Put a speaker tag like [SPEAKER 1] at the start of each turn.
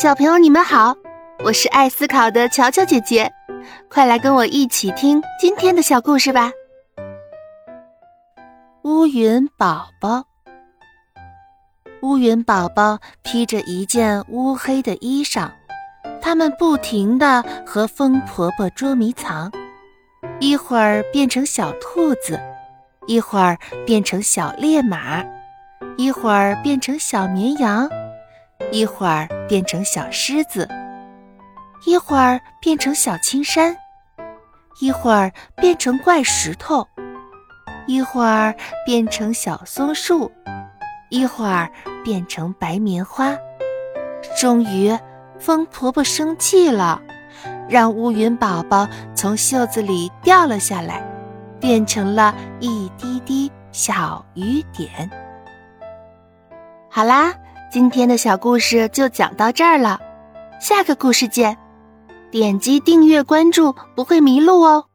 [SPEAKER 1] 小朋友，你们好，我是爱思考的乔乔姐姐，快来跟我一起听今天的小故事吧。乌云宝宝，乌云宝宝披着一件乌黑的衣裳，他们不停地和风婆婆捉迷藏，一会儿变成小兔子，一会儿变成小烈马，一会儿变成小绵羊。一会儿变成小狮子，一会儿变成小青山，一会儿变成怪石头，一会儿变成小松树，一会儿变成白棉花。终于，风婆婆生气了，让乌云宝宝从袖子里掉了下来，变成了一滴滴小雨点。好啦。今天的小故事就讲到这儿了，下个故事见！点击订阅关注，不会迷路哦。